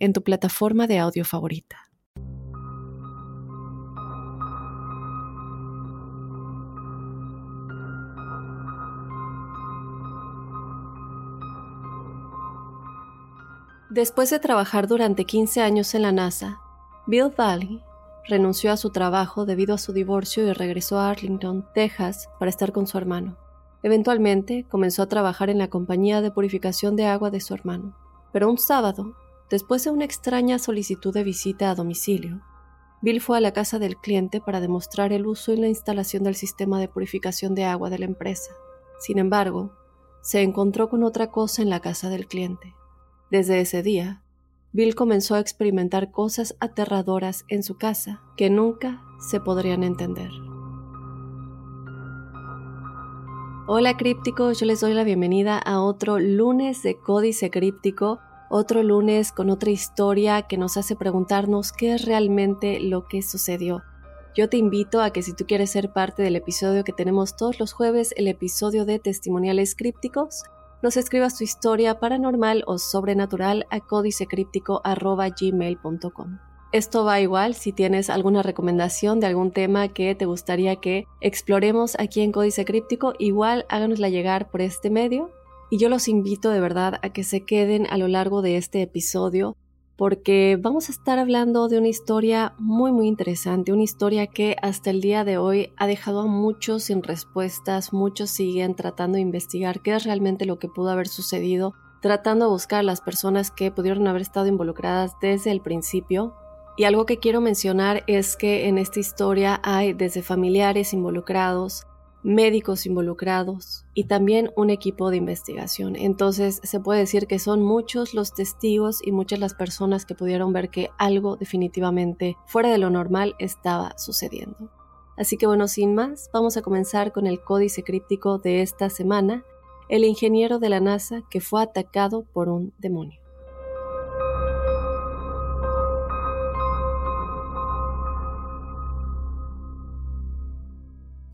en tu plataforma de audio favorita. Después de trabajar durante 15 años en la NASA, Bill Valley renunció a su trabajo debido a su divorcio y regresó a Arlington, Texas, para estar con su hermano. Eventualmente comenzó a trabajar en la compañía de purificación de agua de su hermano, pero un sábado Después de una extraña solicitud de visita a domicilio, Bill fue a la casa del cliente para demostrar el uso y la instalación del sistema de purificación de agua de la empresa. Sin embargo, se encontró con otra cosa en la casa del cliente. Desde ese día, Bill comenzó a experimentar cosas aterradoras en su casa que nunca se podrían entender. Hola crípticos, yo les doy la bienvenida a otro lunes de Códice Críptico otro lunes con otra historia que nos hace preguntarnos qué es realmente lo que sucedió. Yo te invito a que si tú quieres ser parte del episodio que tenemos todos los jueves, el episodio de testimoniales crípticos, nos escribas tu historia paranormal o sobrenatural a códicecríptico.gmail.com. Esto va igual si tienes alguna recomendación de algún tema que te gustaría que exploremos aquí en Códice Críptico, igual háganosla llegar por este medio y yo los invito de verdad a que se queden a lo largo de este episodio porque vamos a estar hablando de una historia muy muy interesante, una historia que hasta el día de hoy ha dejado a muchos sin respuestas, muchos siguen tratando de investigar qué es realmente lo que pudo haber sucedido, tratando de buscar a las personas que pudieron haber estado involucradas desde el principio. Y algo que quiero mencionar es que en esta historia hay desde familiares involucrados, médicos involucrados y también un equipo de investigación. Entonces se puede decir que son muchos los testigos y muchas las personas que pudieron ver que algo definitivamente fuera de lo normal estaba sucediendo. Así que bueno, sin más, vamos a comenzar con el códice críptico de esta semana, el ingeniero de la NASA que fue atacado por un demonio.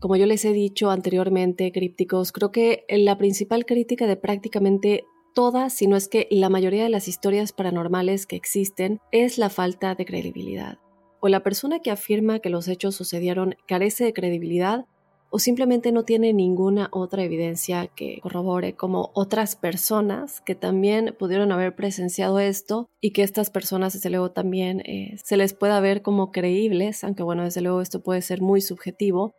Como yo les he dicho anteriormente, crípticos, creo que la principal crítica de prácticamente todas, si no es que la mayoría de las historias paranormales que existen, es la falta de credibilidad. O la persona que afirma que los hechos sucedieron carece de credibilidad o simplemente no tiene ninguna otra evidencia que corrobore como otras personas que también pudieron haber presenciado esto y que estas personas desde luego también eh, se les pueda ver como creíbles, aunque bueno, desde luego esto puede ser muy subjetivo,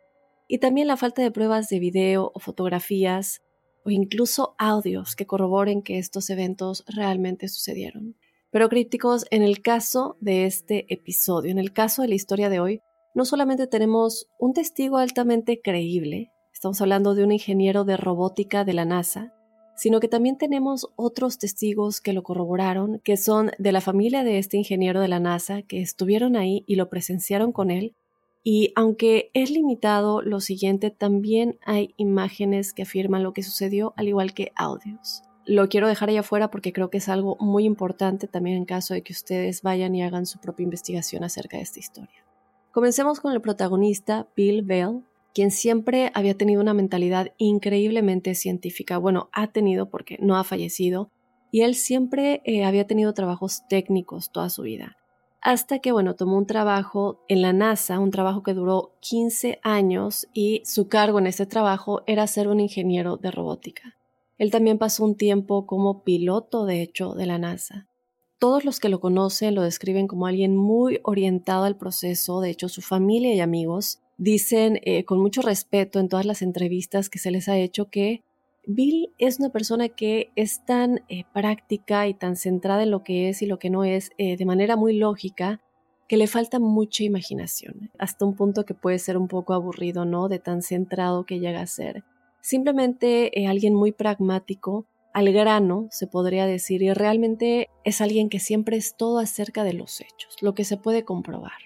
y también la falta de pruebas de video o fotografías o incluso audios que corroboren que estos eventos realmente sucedieron. Pero críticos, en el caso de este episodio, en el caso de la historia de hoy, no solamente tenemos un testigo altamente creíble, estamos hablando de un ingeniero de robótica de la NASA, sino que también tenemos otros testigos que lo corroboraron, que son de la familia de este ingeniero de la NASA, que estuvieron ahí y lo presenciaron con él, y aunque es limitado, lo siguiente también hay imágenes que afirman lo que sucedió, al igual que audios. Lo quiero dejar ahí afuera porque creo que es algo muy importante también en caso de que ustedes vayan y hagan su propia investigación acerca de esta historia. Comencemos con el protagonista, Bill Bell, quien siempre había tenido una mentalidad increíblemente científica. Bueno, ha tenido porque no ha fallecido, y él siempre eh, había tenido trabajos técnicos toda su vida hasta que, bueno, tomó un trabajo en la NASA, un trabajo que duró 15 años y su cargo en ese trabajo era ser un ingeniero de robótica. Él también pasó un tiempo como piloto, de hecho, de la NASA. Todos los que lo conocen lo describen como alguien muy orientado al proceso, de hecho su familia y amigos dicen eh, con mucho respeto en todas las entrevistas que se les ha hecho que Bill es una persona que es tan eh, práctica y tan centrada en lo que es y lo que no es eh, de manera muy lógica que le falta mucha imaginación, hasta un punto que puede ser un poco aburrido, ¿no? De tan centrado que llega a ser. Simplemente eh, alguien muy pragmático al grano, se podría decir, y realmente es alguien que siempre es todo acerca de los hechos, lo que se puede comprobar.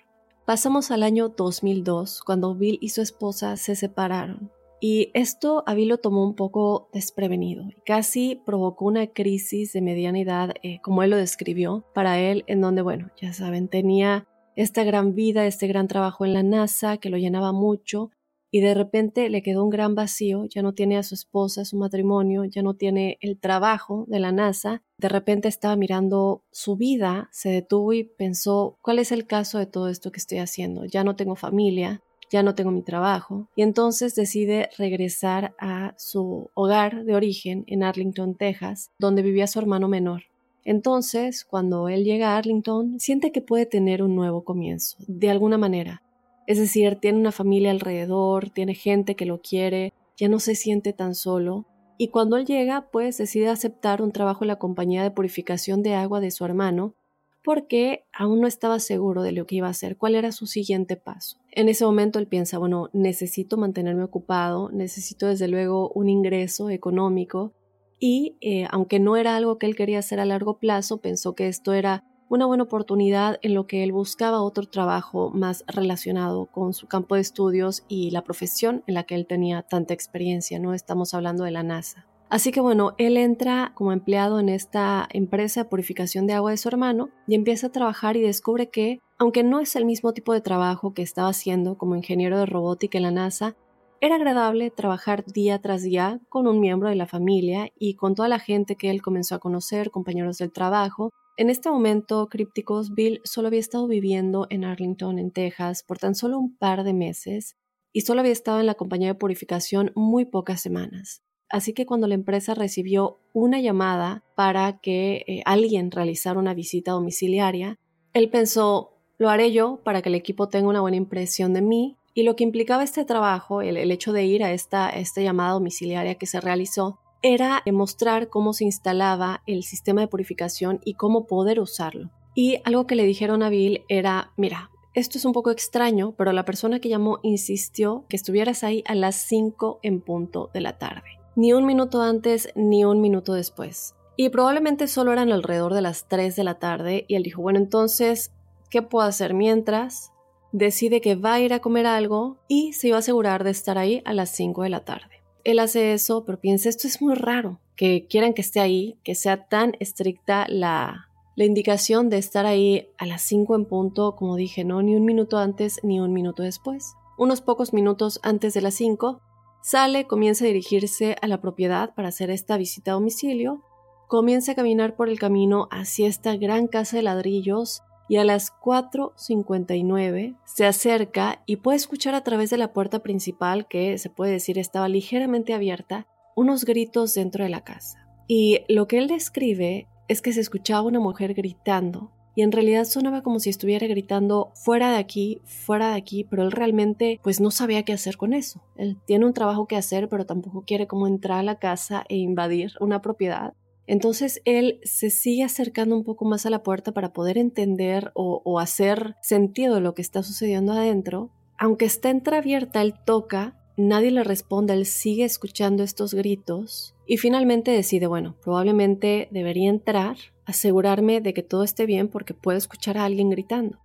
Pasamos al año 2002, cuando Bill y su esposa se separaron. Y esto a Bill lo tomó un poco desprevenido y casi provocó una crisis de mediana edad, eh, como él lo describió, para él, en donde, bueno, ya saben, tenía esta gran vida, este gran trabajo en la NASA que lo llenaba mucho, y de repente le quedó un gran vacío, ya no tiene a su esposa, su matrimonio, ya no tiene el trabajo de la NASA, de repente estaba mirando su vida, se detuvo y pensó, ¿cuál es el caso de todo esto que estoy haciendo? Ya no tengo familia, ya no tengo mi trabajo, y entonces decide regresar a su hogar de origen en Arlington, Texas, donde vivía su hermano menor. Entonces, cuando él llega a Arlington, siente que puede tener un nuevo comienzo, de alguna manera. Es decir, tiene una familia alrededor, tiene gente que lo quiere, ya no se siente tan solo. Y cuando él llega, pues decide aceptar un trabajo en la compañía de purificación de agua de su hermano, porque aún no estaba seguro de lo que iba a hacer, cuál era su siguiente paso. En ese momento él piensa, bueno, necesito mantenerme ocupado, necesito desde luego un ingreso económico y eh, aunque no era algo que él quería hacer a largo plazo, pensó que esto era una buena oportunidad en lo que él buscaba otro trabajo más relacionado con su campo de estudios y la profesión en la que él tenía tanta experiencia, ¿no? Estamos hablando de la NASA. Así que bueno, él entra como empleado en esta empresa de purificación de agua de su hermano y empieza a trabajar y descubre que, aunque no es el mismo tipo de trabajo que estaba haciendo como ingeniero de robótica en la NASA, era agradable trabajar día tras día con un miembro de la familia y con toda la gente que él comenzó a conocer, compañeros del trabajo, en este momento, Crípticos, Bill solo había estado viviendo en Arlington, en Texas, por tan solo un par de meses y solo había estado en la compañía de purificación muy pocas semanas. Así que cuando la empresa recibió una llamada para que eh, alguien realizara una visita domiciliaria, él pensó, lo haré yo para que el equipo tenga una buena impresión de mí. Y lo que implicaba este trabajo, el, hecho de ir a esta, llamada domiciliaria que se realizó, era mostrar cómo se instalaba el sistema de purificación y cómo poder usarlo. Y algo que le dijeron a Bill era, mira, esto es un poco extraño, pero la persona que llamó insistió que estuvieras ahí a las 5 en punto de la tarde. Ni un minuto antes ni un minuto después. Y probablemente solo eran alrededor de las 3 de la tarde y él dijo, bueno, entonces, ¿qué puedo hacer mientras? Decide que va a ir a comer algo y se iba a asegurar de estar ahí a las 5 de la tarde él hace eso, pero piensa, esto es muy raro, que quieran que esté ahí, que sea tan estricta la, la indicación de estar ahí a las 5 en punto, como dije, no, ni un minuto antes ni un minuto después. Unos pocos minutos antes de las 5, sale, comienza a dirigirse a la propiedad para hacer esta visita a domicilio, comienza a caminar por el camino hacia esta gran casa de ladrillos y a las 4.59 se acerca y puede escuchar a través de la puerta principal, que se puede decir estaba ligeramente abierta, unos gritos dentro de la casa. Y lo que él describe es que se escuchaba una mujer gritando y en realidad sonaba como si estuviera gritando fuera de aquí, fuera de aquí, pero él realmente pues no sabía qué hacer con eso. Él tiene un trabajo que hacer, pero tampoco quiere como entrar a la casa e invadir una propiedad. Entonces él se sigue acercando un poco más a la puerta para poder entender o, hacer sentido de lo que está sucediendo adentro. Aunque está entreabierta, él toca, nadie le responde, él sigue escuchando estos gritos y finalmente decide, bueno, probablemente debería entrar, asegurarme de que todo esté bien porque puedo escuchar a alguien gritando.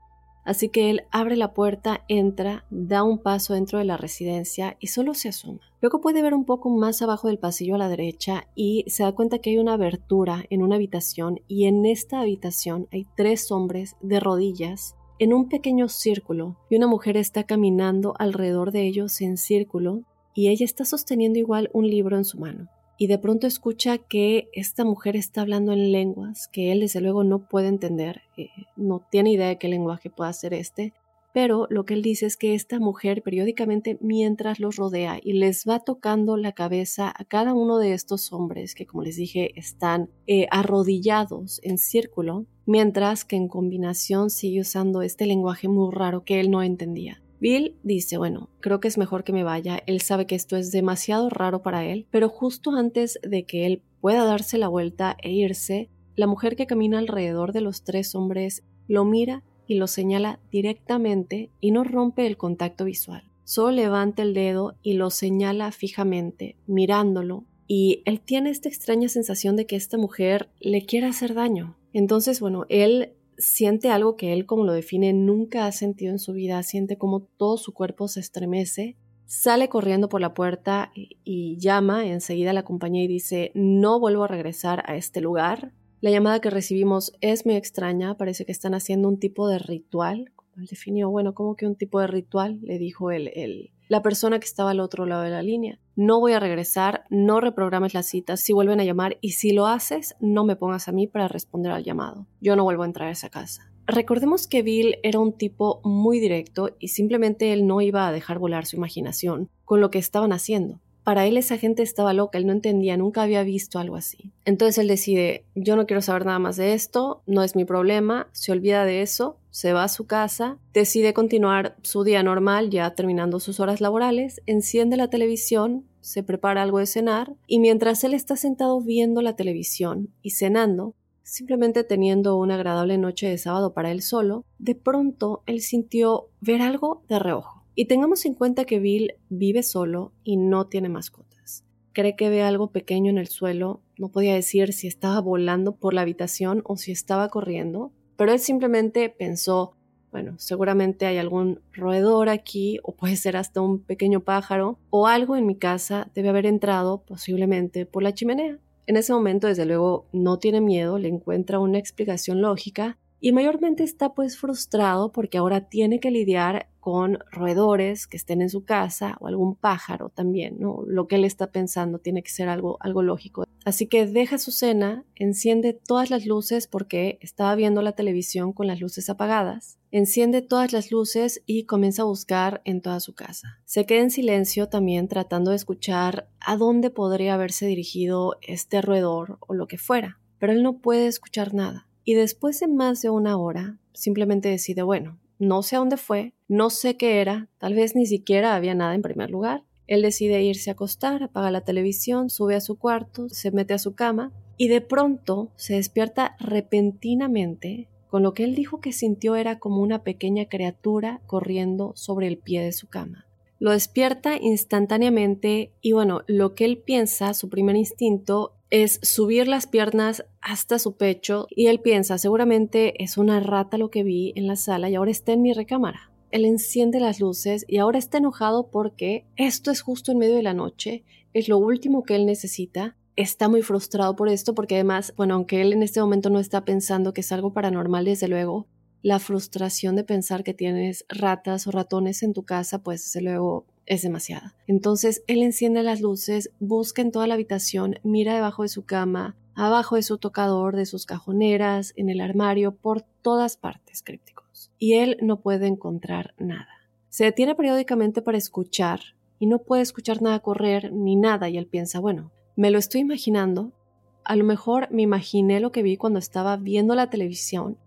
Así que él abre la puerta, entra, da un paso dentro de la residencia y solo se asoma. Luego puede ver un poco más abajo del pasillo a la derecha y se da cuenta que hay una abertura en una habitación y en esta habitación hay tres hombres de rodillas en un pequeño círculo y una mujer está caminando alrededor de ellos en círculo y ella está sosteniendo igual un libro en su mano y de pronto escucha que esta mujer está hablando en lenguas que él desde luego no puede entender, eh, no tiene idea de qué lenguaje pueda ser este, pero lo que él dice es que esta mujer periódicamente mientras los rodea y les va tocando la cabeza a cada uno de estos hombres que como les dije están eh, arrodillados en círculo, mientras que en combinación sigue usando este lenguaje muy raro que él no entendía. Bill dice, bueno, creo que es mejor que me vaya, él sabe que esto es demasiado raro para él, pero justo antes de que él pueda darse la vuelta e irse, la mujer que camina alrededor de los tres hombres lo mira y lo señala directamente y no rompe el contacto visual. Solo levanta el dedo y lo señala fijamente, mirándolo y él tiene esta extraña sensación de que esta mujer le quiere hacer daño. Entonces, bueno, él siente algo que él, como lo define, nunca ha sentido en su vida, siente como todo su cuerpo se estremece, sale corriendo por la puerta y, llama enseguida a la compañía y dice, no vuelvo a regresar a este lugar. La llamada que recibimos es muy extraña, parece que están haciendo un tipo de ritual. Él definió, bueno, ¿cómo que un tipo de ritual? Le dijo el, el, la persona que estaba al otro lado de la línea. No voy a regresar, no reprogrames las citas si vuelven a llamar y si lo haces, no me pongas a mí para responder al llamado. Yo no vuelvo a entrar a esa casa. Recordemos que Bill era un tipo muy directo y simplemente él no iba a dejar volar su imaginación con lo que estaban haciendo. Para él esa gente estaba loca, él no entendía, nunca había visto algo así. Entonces él decide, yo no quiero saber nada más de esto, no es mi problema, se olvida de eso, se va a su casa, decide continuar su día normal ya terminando sus horas laborales, enciende la televisión, se prepara algo de cenar y mientras él está sentado viendo la televisión y cenando, simplemente teniendo una agradable noche de sábado para él solo, de pronto él sintió ver algo de reojo. Y tengamos en cuenta que Bill vive solo y no tiene mascotas. Cree que ve algo pequeño en el suelo, no podía decir si estaba volando por la habitación o si estaba corriendo, pero él simplemente pensó, bueno, seguramente hay algún roedor aquí o puede ser hasta un pequeño pájaro o algo en mi casa debe haber entrado posiblemente por la chimenea. En ese momento, desde luego, no tiene miedo, le encuentra una explicación lógica y mayormente está pues frustrado porque ahora tiene que lidiar con roedores que estén en su casa o algún pájaro también, ¿no? Lo que él está pensando tiene que ser algo, algo lógico. Así que deja su cena, enciende todas las luces porque estaba viendo la televisión con las luces apagadas, enciende todas las luces y comienza a buscar en toda su casa. Se queda en silencio también tratando de escuchar a dónde podría haberse dirigido este roedor o lo que fuera, pero él no puede escuchar nada. Y después de más de una hora, simplemente decide, bueno, no sé a dónde fue, no sé qué era, tal vez ni siquiera había nada en primer lugar. Él decide irse a acostar, apaga la televisión, sube a su cuarto, se mete a su cama y de pronto se despierta repentinamente con lo que él dijo que sintió era como una pequeña criatura corriendo sobre el pie de su cama. Lo despierta instantáneamente y bueno, lo que él piensa, su primer instinto, es subir las piernas hasta su pecho y él piensa, seguramente es una rata lo que vi en la sala y ahora está en mi recámara. Él enciende las luces y ahora está enojado porque esto es justo en medio de la noche, es lo último que él necesita. Está muy frustrado por esto porque además, bueno, aunque él en este momento no está pensando que es algo paranormal, desde luego, la frustración de pensar que tienes ratas o ratones en tu casa, pues desde luego es demasiada. Entonces él enciende las luces, busca en toda la habitación, mira debajo de su cama, abajo de su tocador, de sus cajoneras, en el armario, por todas partes Y él no puede encontrar nada. Se detiene periódicamente para escuchar y no puede escuchar nada correr ni nada y él piensa, bueno, me lo estoy imaginando, a lo mejor me imaginé lo que vi cuando estaba viendo la televisión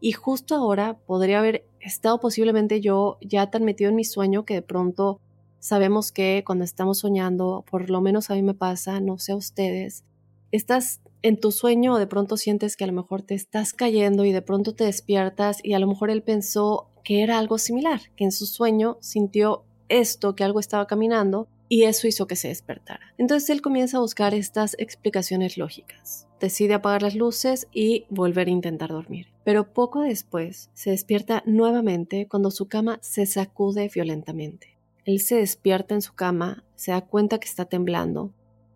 y justo ahora podría haber estado posiblemente yo ya tan metido en mi sueño que de pronto Sabemos que cuando estamos soñando, por lo menos a mí me pasa, no sé a ustedes, estás en tu sueño de pronto sientes que a lo mejor te estás cayendo y de pronto te despiertas y a lo mejor él pensó que era algo similar, que en su sueño sintió esto, que algo estaba caminando y eso hizo que se despertara. Entonces él comienza a buscar estas explicaciones lógicas. Decide apagar las luces y volver a intentar dormir. Pero poco después se despierta nuevamente cuando su cama se sacude violentamente. Él se despierta en su cama, se da cuenta que está temblando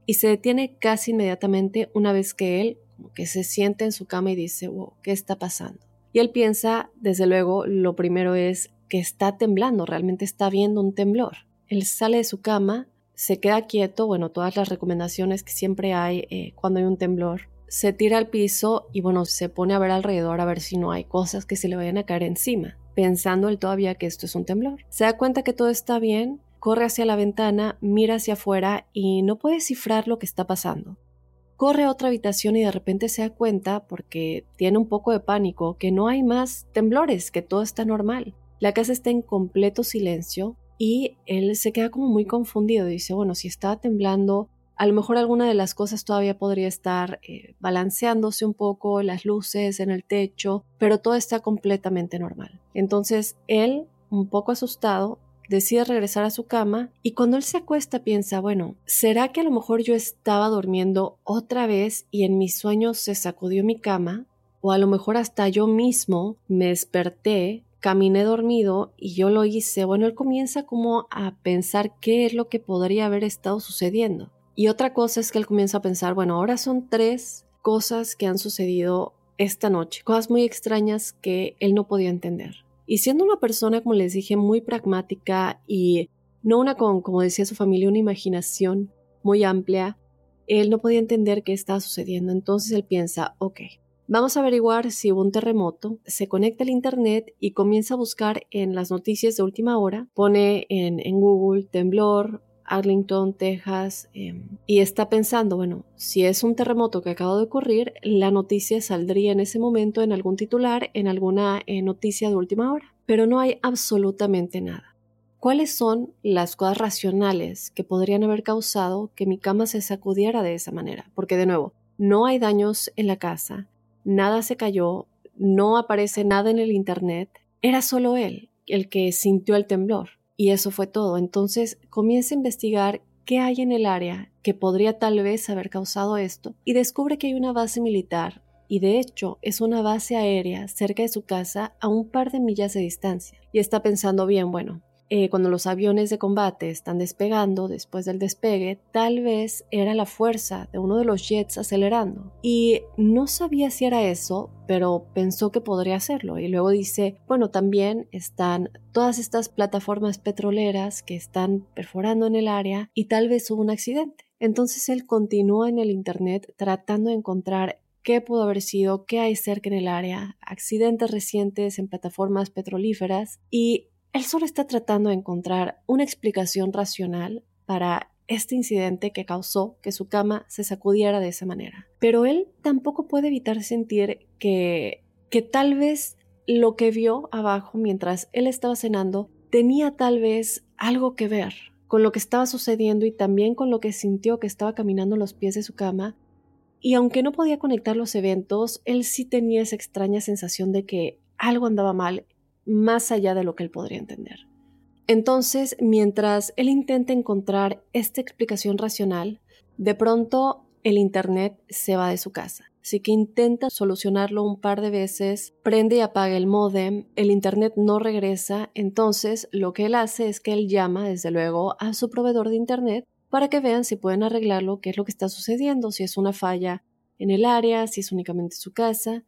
y se detiene casi inmediatamente una vez que él como que se siente en su cama y dice, wow, ¿qué está pasando? Y él piensa, desde luego, lo primero es que está temblando, realmente está viendo un temblor. Él sale de su cama, se queda quieto, bueno, todas las recomendaciones que siempre hay eh, cuando hay un temblor, se tira al piso y bueno, se pone a ver alrededor a ver si no hay cosas que se le vayan a caer encima pensando él todavía que esto es un temblor. Se da cuenta que todo está bien, corre hacia la ventana, mira hacia afuera y no puede descifrar lo que está pasando. Corre a otra habitación y de repente se da cuenta, porque tiene un poco de pánico, que no hay más temblores, que todo está normal. La casa está en completo silencio y él se queda como muy confundido. Dice, bueno, si está temblando, a lo mejor alguna de las cosas todavía podría estar eh, balanceándose un poco, las luces en el techo, pero todo está completamente normal. Entonces él, un poco asustado, decide regresar a su cama y cuando él se acuesta piensa, bueno, ¿será que a lo mejor yo estaba durmiendo otra vez y en mis sueños se sacudió mi cama? O a lo mejor hasta yo mismo me desperté, caminé dormido y yo lo hice. Bueno, él comienza como a pensar qué es lo que podría haber estado sucediendo. Y otra cosa es que él comienza a pensar, bueno, ahora son tres cosas que han sucedido esta noche, cosas muy extrañas que él no podía entender. Y siendo una persona, como les dije, muy pragmática y no una con, como decía su familia, una imaginación muy amplia, él no podía entender qué estaba sucediendo. Entonces él piensa, ok, vamos a averiguar si hubo un terremoto, se conecta al Internet y comienza a buscar en las noticias de última hora, pone en, en Google temblor, Arlington, Texas, em, y está pensando, bueno, si es un terremoto que acaba de ocurrir, la noticia saldría en ese momento en algún titular, en alguna eh, noticia de última hora, pero no hay absolutamente nada. ¿Cuáles son las cosas racionales que podrían haber causado que mi cama se sacudiera de esa manera? Porque de nuevo, no hay daños en la casa, nada se cayó, no aparece nada en el Internet, era solo él el que sintió el temblor. Y eso fue todo. Entonces comienza a investigar qué hay en el área que podría tal vez haber causado esto y descubre que hay una base militar y de hecho es una base aérea cerca de su casa a un par de millas de distancia. Y está pensando bien, bueno, eh, cuando los aviones de combate están despegando después del despegue, tal vez era la fuerza de uno de los jets acelerando. Y no sabía si era eso, pero pensó que podría hacerlo. Y luego dice, bueno, también están todas estas plataformas petroleras que están perforando en el área y tal vez hubo un accidente. Entonces él continúa en el Internet tratando de encontrar qué pudo haber sido, qué hay cerca en el área, accidentes recientes en plataformas petrolíferas y él solo está tratando de encontrar una explicación racional para este incidente que causó que su cama se sacudiera de esa manera. Pero él tampoco puede evitar sentir que, que tal vez lo que vio abajo mientras él estaba cenando tenía tal vez algo que ver con lo que estaba sucediendo y también con lo que sintió que estaba caminando en los pies de su cama. Y aunque no podía conectar los eventos, él sí tenía esa extraña sensación de que algo andaba mal más allá de lo que él podría entender. Entonces, mientras él intenta encontrar esta explicación racional, de pronto el Internet se va de su casa. Así que intenta solucionarlo un par de veces, prende y apaga el modem, el Internet no regresa, entonces lo que él hace es que él llama, desde luego, a su proveedor de Internet para que vean si pueden arreglarlo, qué es lo que está sucediendo, si es una falla en el área, si es únicamente su casa.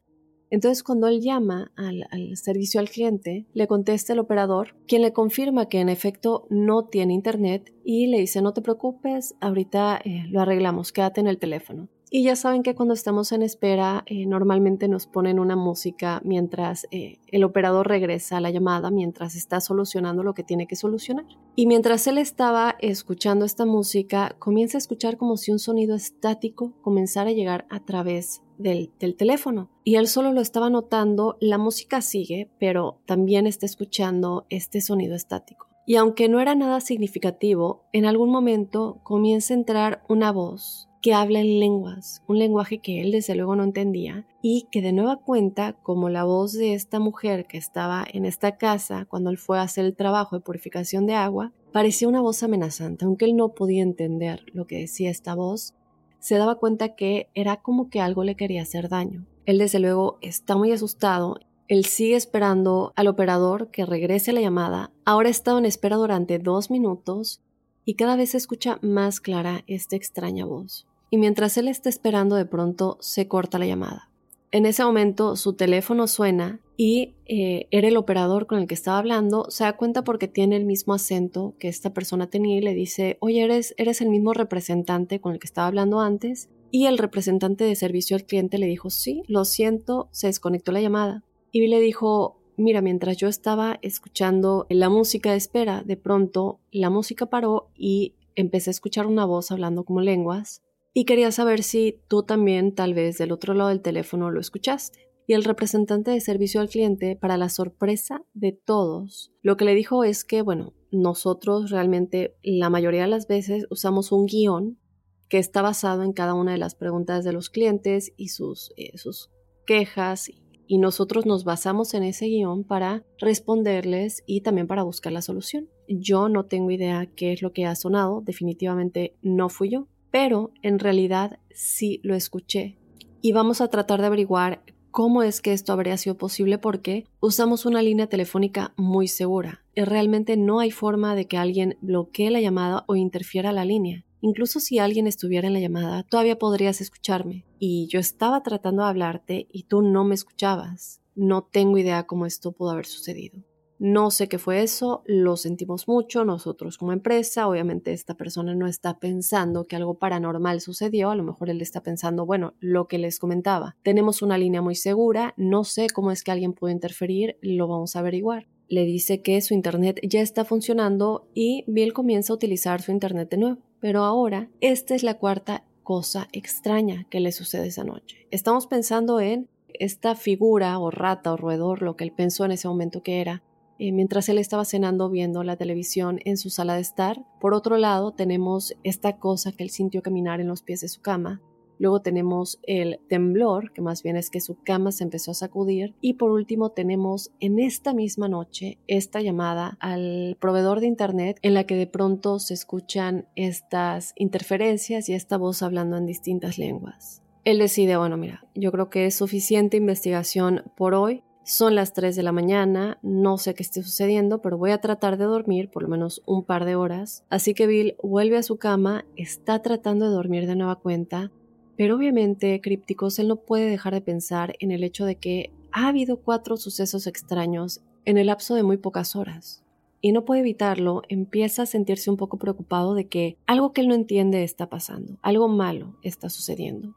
Entonces, cuando él llama al, servicio al cliente, le contesta el operador, quien le confirma que en efecto no tiene internet y le dice, no te preocupes, ahorita eh, lo arreglamos, quédate en el teléfono. Y ya saben que cuando estamos en espera, eh, normalmente nos ponen una música mientras eh, el operador regresa a la llamada, mientras está solucionando lo que tiene que solucionar. Y mientras él estaba escuchando esta música, comienza a escuchar como si un sonido estático comenzara a llegar a través del, teléfono. Y él solo lo estaba notando, la música sigue, pero también está escuchando este sonido estático. Y aunque no era nada significativo, en algún momento comienza a entrar una voz que habla en lenguas, un lenguaje que él desde luego no entendía y que de nueva cuenta, como la voz de esta mujer que estaba en esta casa cuando él fue a hacer el trabajo de purificación de agua, parecía una voz amenazante, aunque él no podía entender lo que decía esta voz, se daba cuenta que era como que algo le quería hacer daño. Él desde luego está muy asustado él sigue esperando al operador que regrese la llamada. Ahora estado en espera durante dos minutos y cada vez se escucha más clara esta extraña voz. Y mientras él está esperando de pronto se corta la llamada. En ese momento su teléfono suena y eh, era el operador con el que estaba hablando, se da cuenta porque tiene el mismo acento que esta persona tenía y le dice, oye, eres, eres el mismo representante con el que estaba hablando antes. Y el representante de servicio al cliente le dijo, sí, lo siento, se desconectó la llamada. Y le dijo, mira, mientras yo estaba escuchando la música de espera, de pronto la música paró y empecé a escuchar una voz hablando como lenguas y quería saber si tú también tal vez del otro lado del teléfono lo escuchaste. Y el representante de servicio al cliente, para la sorpresa de todos, lo que le dijo es que, bueno, nosotros realmente la mayoría de las veces usamos un guion que está basado en cada una de las preguntas de los clientes y sus, eh, sus quejas y nosotros nos basamos en ese guion para responderles y también para buscar la solución. Yo no tengo idea qué es lo que ha sonado, definitivamente no fui yo, pero en realidad sí lo escuché. Y vamos a tratar de averiguar cómo es que esto habría sido posible porque usamos una línea telefónica muy segura. Y realmente no hay forma de que alguien bloquee la llamada o interfiera la línea. Incluso si alguien estuviera en la llamada, todavía podrías escucharme. Y yo estaba tratando de hablarte y tú no me escuchabas. No tengo idea cómo esto pudo haber sucedido. No sé qué fue eso, lo sentimos mucho nosotros como empresa, obviamente esta persona no está pensando que algo paranormal sucedió, a lo mejor él está pensando, bueno, lo que les comentaba, tenemos una línea muy segura, no sé cómo es que alguien pudo interferir, lo vamos a averiguar. Le dice que su internet ya está funcionando y Bill comienza a utilizar su internet de nuevo. Pero ahora, esta es la cuarta cosa extraña que le sucede esa noche. Estamos pensando en esta figura o rata o roedor, lo que él pensó en ese momento que era, eh, mientras él estaba cenando viendo la televisión en su sala de estar. Por otro lado, tenemos esta cosa que él sintió caminar en los pies de su cama. Luego tenemos el temblor, que más bien es que su cama se empezó a sacudir. Y por último tenemos en esta misma noche esta llamada al proveedor de Internet en la que de pronto se escuchan estas interferencias y esta voz hablando en distintas lenguas. Él decide, bueno, mira, yo creo que es suficiente investigación por hoy. Son las 3 de la mañana, no sé qué esté sucediendo, pero voy a tratar de dormir por lo menos un par de horas. Así que Bill vuelve a su cama, está tratando de dormir de nueva cuenta, pero obviamente, crípticos, él no puede dejar de pensar en el hecho de que ha habido cuatro sucesos extraños en el lapso de muy pocas horas. Y no puede evitarlo, empieza a sentirse un poco preocupado de que algo que él no entiende está pasando, algo malo está sucediendo.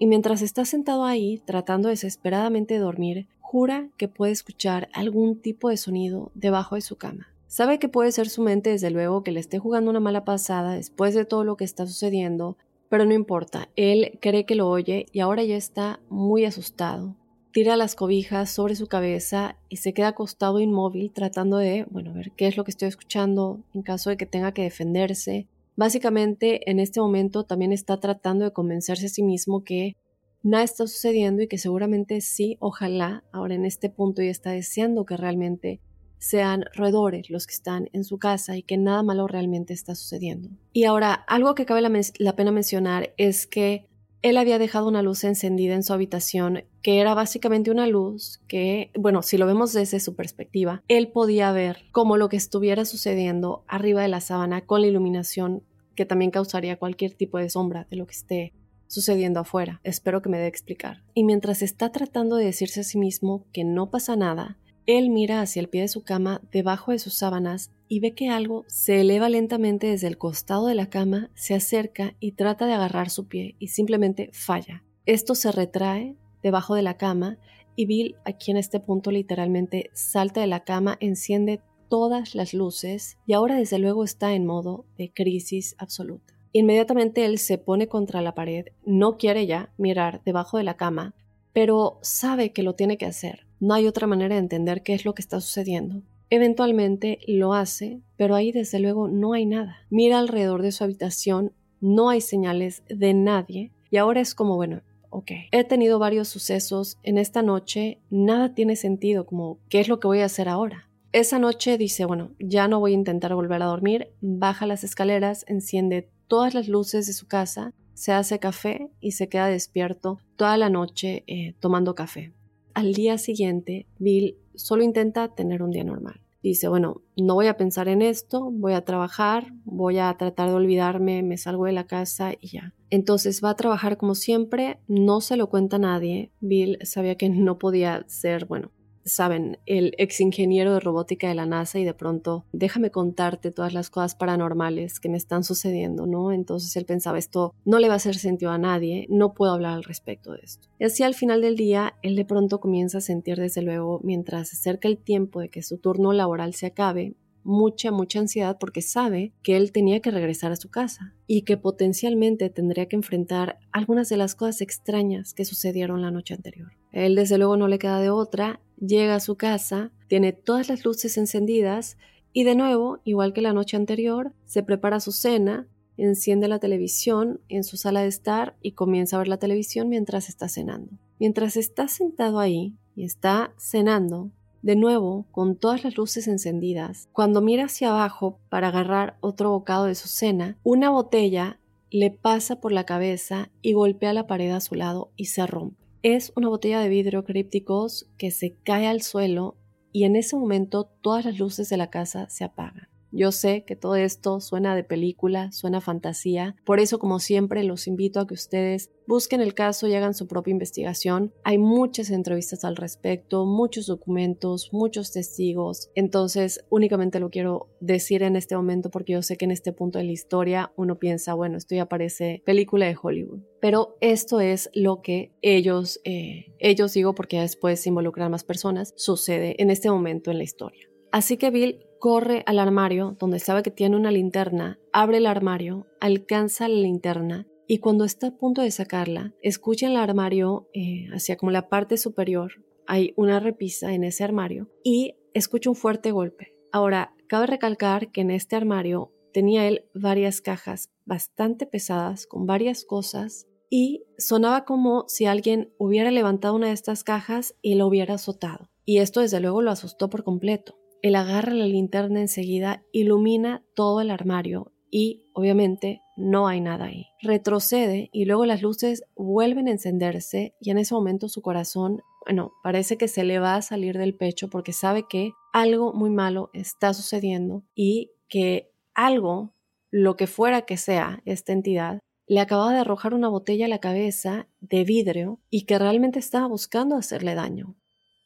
Y mientras está sentado ahí, tratando desesperadamente de dormir, jura que puede escuchar algún tipo de sonido debajo de su cama. Sabe que puede ser su mente desde luego que le esté jugando una mala pasada después de todo lo que está sucediendo, pero no importa, él cree que lo oye y ahora ya está muy asustado. Tira las cobijas sobre su cabeza y se queda acostado inmóvil tratando de, bueno, ver qué es lo que estoy escuchando en caso de que tenga que defenderse. Básicamente, en este momento también está tratando de convencerse a sí mismo que nada está sucediendo y que seguramente sí, ojalá, ahora en este punto y está deseando que realmente sean roedores los que están en su casa y que nada malo realmente está sucediendo. Y ahora, algo que cabe la, pena mencionar es que él había dejado una luz encendida en su habitación que era básicamente una luz que, bueno, si lo vemos desde su perspectiva, él podía ver como lo que estuviera sucediendo arriba de la sábana con la iluminación que también causaría cualquier tipo de sombra de lo que esté sucediendo afuera. Espero que me dé explicar. Y mientras está tratando de decirse a sí mismo que no pasa nada, él mira hacia el pie de su cama, debajo de sus sábanas, y ve que algo se eleva lentamente desde el costado de la cama, se acerca y trata de agarrar su pie y simplemente falla. Esto se retrae debajo de la cama y Bill, aquí en este punto literalmente salta de la cama, enciende todas las luces y ahora desde luego está en modo de crisis absoluta. Inmediatamente él se pone contra la pared, no quiere ya mirar debajo de la cama, pero sabe que lo tiene que hacer. No hay otra manera de entender qué es lo que está sucediendo. Eventualmente lo hace, pero ahí desde luego no hay nada. Mira alrededor de su habitación, no hay señales de nadie y ahora es como, bueno, ok, he tenido varios sucesos en esta noche, nada tiene sentido, como, ¿qué es lo que voy a hacer ahora? Esa noche dice, bueno, ya no voy a intentar volver a dormir, baja las escaleras, enciende todas las luces de su casa, se hace café y se queda despierto toda la noche eh, tomando café al día siguiente, Bill solo intenta tener un día normal. Dice, bueno, no voy a pensar en esto, voy a trabajar, voy a tratar de olvidarme, me salgo de la casa y ya. Entonces va a trabajar como siempre, no se lo cuenta a nadie. Bill sabía que no podía ser, bueno, saben, el ex ingeniero de robótica de la NASA y de pronto, déjame contarte todas las cosas paranormales que me están sucediendo, ¿no? Entonces él pensaba, esto no le va a hacer sentido a nadie, no puedo hablar al respecto de esto. Y así al final del día, él de pronto comienza a sentir desde luego, mientras se acerca el tiempo de que su turno laboral se acabe, mucha, mucha ansiedad porque sabe que él tenía que regresar a su casa y que potencialmente tendría que enfrentar algunas de las cosas extrañas que sucedieron la noche anterior. Él desde luego no le queda de otra, llega a su casa, tiene todas las luces encendidas y de nuevo, igual que la noche anterior, se prepara su cena, enciende la televisión en su sala de estar y comienza a ver la televisión mientras está cenando. Mientras está sentado ahí y está cenando, de nuevo con todas las luces encendidas. Cuando mira hacia abajo para agarrar otro bocado de su cena, una botella le pasa por la cabeza y golpea la pared a su lado y se rompe. Es una botella de vidrio crípticos que se cae al suelo y en ese momento todas las luces de la casa se apagan. Yo sé que todo esto suena de película, suena fantasía, por eso como siempre los invito a que ustedes busquen el caso y hagan su propia investigación. Hay muchas entrevistas al respecto, muchos documentos, muchos testigos, entonces únicamente lo quiero decir en este momento porque yo sé que en este punto de la historia uno piensa, bueno, esto ya parece película de Hollywood, pero esto es lo que ellos, eh, ellos digo porque después se involucran más personas, sucede en este momento en la historia. Así que Bill corre al armario donde sabe que tiene una linterna, abre el armario, alcanza la linterna y cuando está a punto de sacarla, escucha en el armario, eh, hacia como la parte superior, hay una repisa en ese armario y escucha un fuerte golpe. Ahora, cabe recalcar que en este armario tenía él varias cajas bastante pesadas con varias cosas y sonaba como si alguien hubiera levantado una de estas cajas y lo hubiera azotado. Y esto desde luego lo asustó por completo. Él agarra la linterna enseguida, ilumina todo el armario y, obviamente, no hay nada ahí. Retrocede y luego las luces vuelven a encenderse y en ese momento su corazón, bueno, parece que se le va a salir del pecho porque sabe que algo muy malo está sucediendo y que algo, lo que fuera que sea esta entidad, le acababa de arrojar una botella a la cabeza de vidrio y que realmente estaba buscando hacerle daño.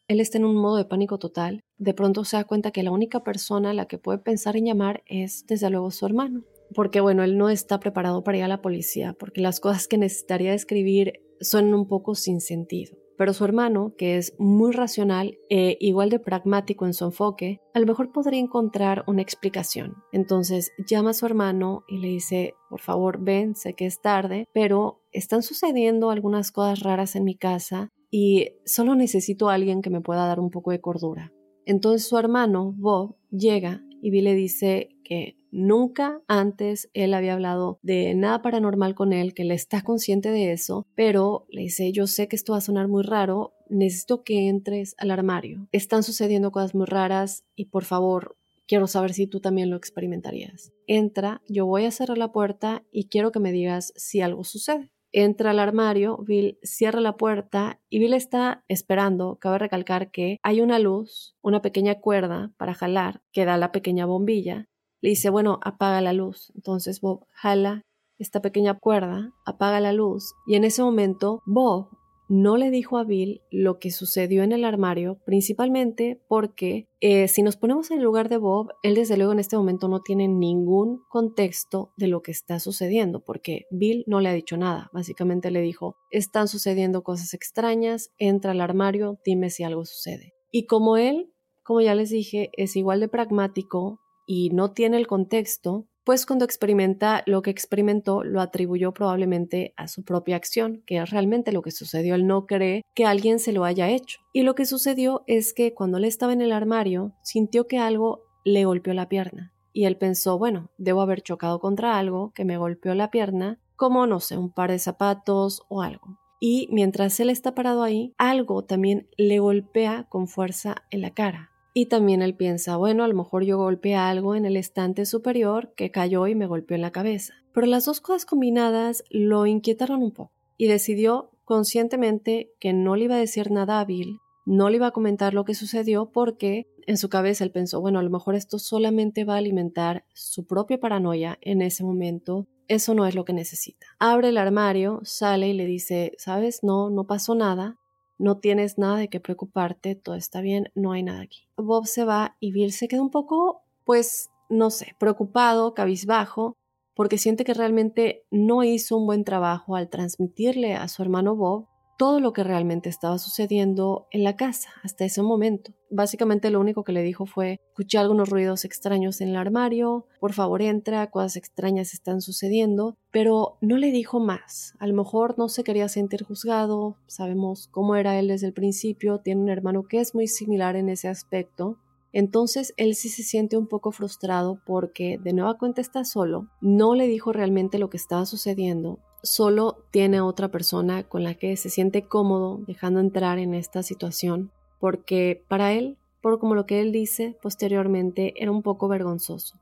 Él está en un modo de pánico total. De pronto se da cuenta que la única persona a la que puede pensar en llamar es, desde luego, su hermano. Porque, bueno, él no está preparado para ir a la policía, porque las cosas que necesitaría escribir son un poco sin sentido. Pero su hermano, que es muy racional e igual de pragmático en su enfoque, a lo mejor podría encontrar una explicación. Entonces llama a su hermano y le dice, por favor, ven, sé que es tarde, pero están sucediendo algunas cosas raras en mi casa y solo necesito a alguien que me pueda dar un poco de cordura. Entonces su hermano, Bob, llega y Bill le dice que nunca antes él había hablado de nada paranormal con él, que él está consciente de eso, pero le dice, yo sé que esto va a sonar muy raro, necesito que entres al armario. Están sucediendo cosas muy raras y por favor, quiero saber si tú también lo experimentarías. Entra, yo voy a cerrar la puerta y quiero que me digas si algo sucede entra al armario, Bill cierra la puerta y Bill está esperando. Cabe recalcar que hay una luz, una pequeña cuerda para jalar que da la pequeña bombilla. Le dice, bueno, apaga la luz. Entonces Bob jala esta pequeña cuerda, apaga la luz y en ese momento Bob no le dijo a Bill lo que sucedió en el armario, principalmente porque eh, si nos ponemos en el lugar de Bob, él desde luego en este momento no tiene ningún contexto de lo que está sucediendo, porque Bill no le ha dicho nada. Básicamente le dijo, están sucediendo cosas extrañas, entra al armario, dime si algo sucede. Y como él, como ya les dije, es igual de pragmático y no tiene el contexto, pues cuando experimenta lo que experimentó lo atribuyó probablemente a su propia acción, que es realmente lo que sucedió. Él no cree que alguien se lo haya hecho. Y lo que sucedió es que cuando él estaba en el armario, sintió que algo le golpeó la pierna. Y él pensó, bueno, debo haber chocado contra algo que me golpeó la pierna, como, no sé, un par de zapatos o algo. Y mientras él está parado ahí, algo también le golpea con fuerza en la cara. Y también él piensa, bueno, a lo mejor yo golpeé algo en el estante superior que cayó y me golpeó en la cabeza. Pero las dos cosas combinadas lo inquietaron un poco y decidió conscientemente que no le iba a decir nada a Bill, no le iba a comentar lo que sucedió porque en su cabeza él pensó, bueno, a lo mejor esto solamente va a alimentar su propia paranoia en ese momento. Eso no es lo que necesita. Abre el armario, sale y le dice, sabes, no, no pasó nada no tienes nada de qué preocuparte, todo está bien, no hay nada aquí. Bob se va y Bill se queda un poco, pues, no sé, preocupado, cabizbajo, porque siente que realmente no hizo un buen trabajo al transmitirle a su hermano Bob todo lo que realmente estaba sucediendo en la casa hasta ese momento. Básicamente lo único que le dijo fue, escuché algunos ruidos extraños en el armario, por favor entra, cosas extrañas están sucediendo, pero no le dijo más. A lo mejor no se quería sentir juzgado, sabemos cómo era él desde el principio, tiene un hermano que es muy similar en ese aspecto, entonces él sí se siente un poco frustrado porque de nueva cuenta está solo, no le dijo realmente lo que estaba sucediendo solo tiene otra persona con la que se siente cómodo dejando entrar en esta situación. porque para él, por como lo que él dice posteriormente, era un poco vergonzoso.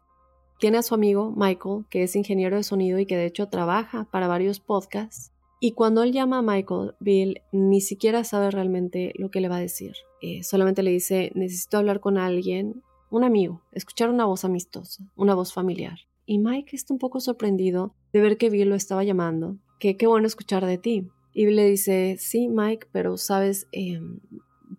Tiene a su amigo Michael, que es ingeniero de sonido y que de hecho trabaja para varios podcasts, y cuando él llama a Michael, Bill ni siquiera sabe realmente lo que le va a decir. Eh, solamente le dice, necesito hablar con alguien, un amigo, escuchar una voz amistosa, una voz familiar. Y Mike está un poco sorprendido de ver que Bill lo estaba llamando, que qué bueno escuchar de ti. Y Bill le dice, sí, Mike, pero sabes, eh,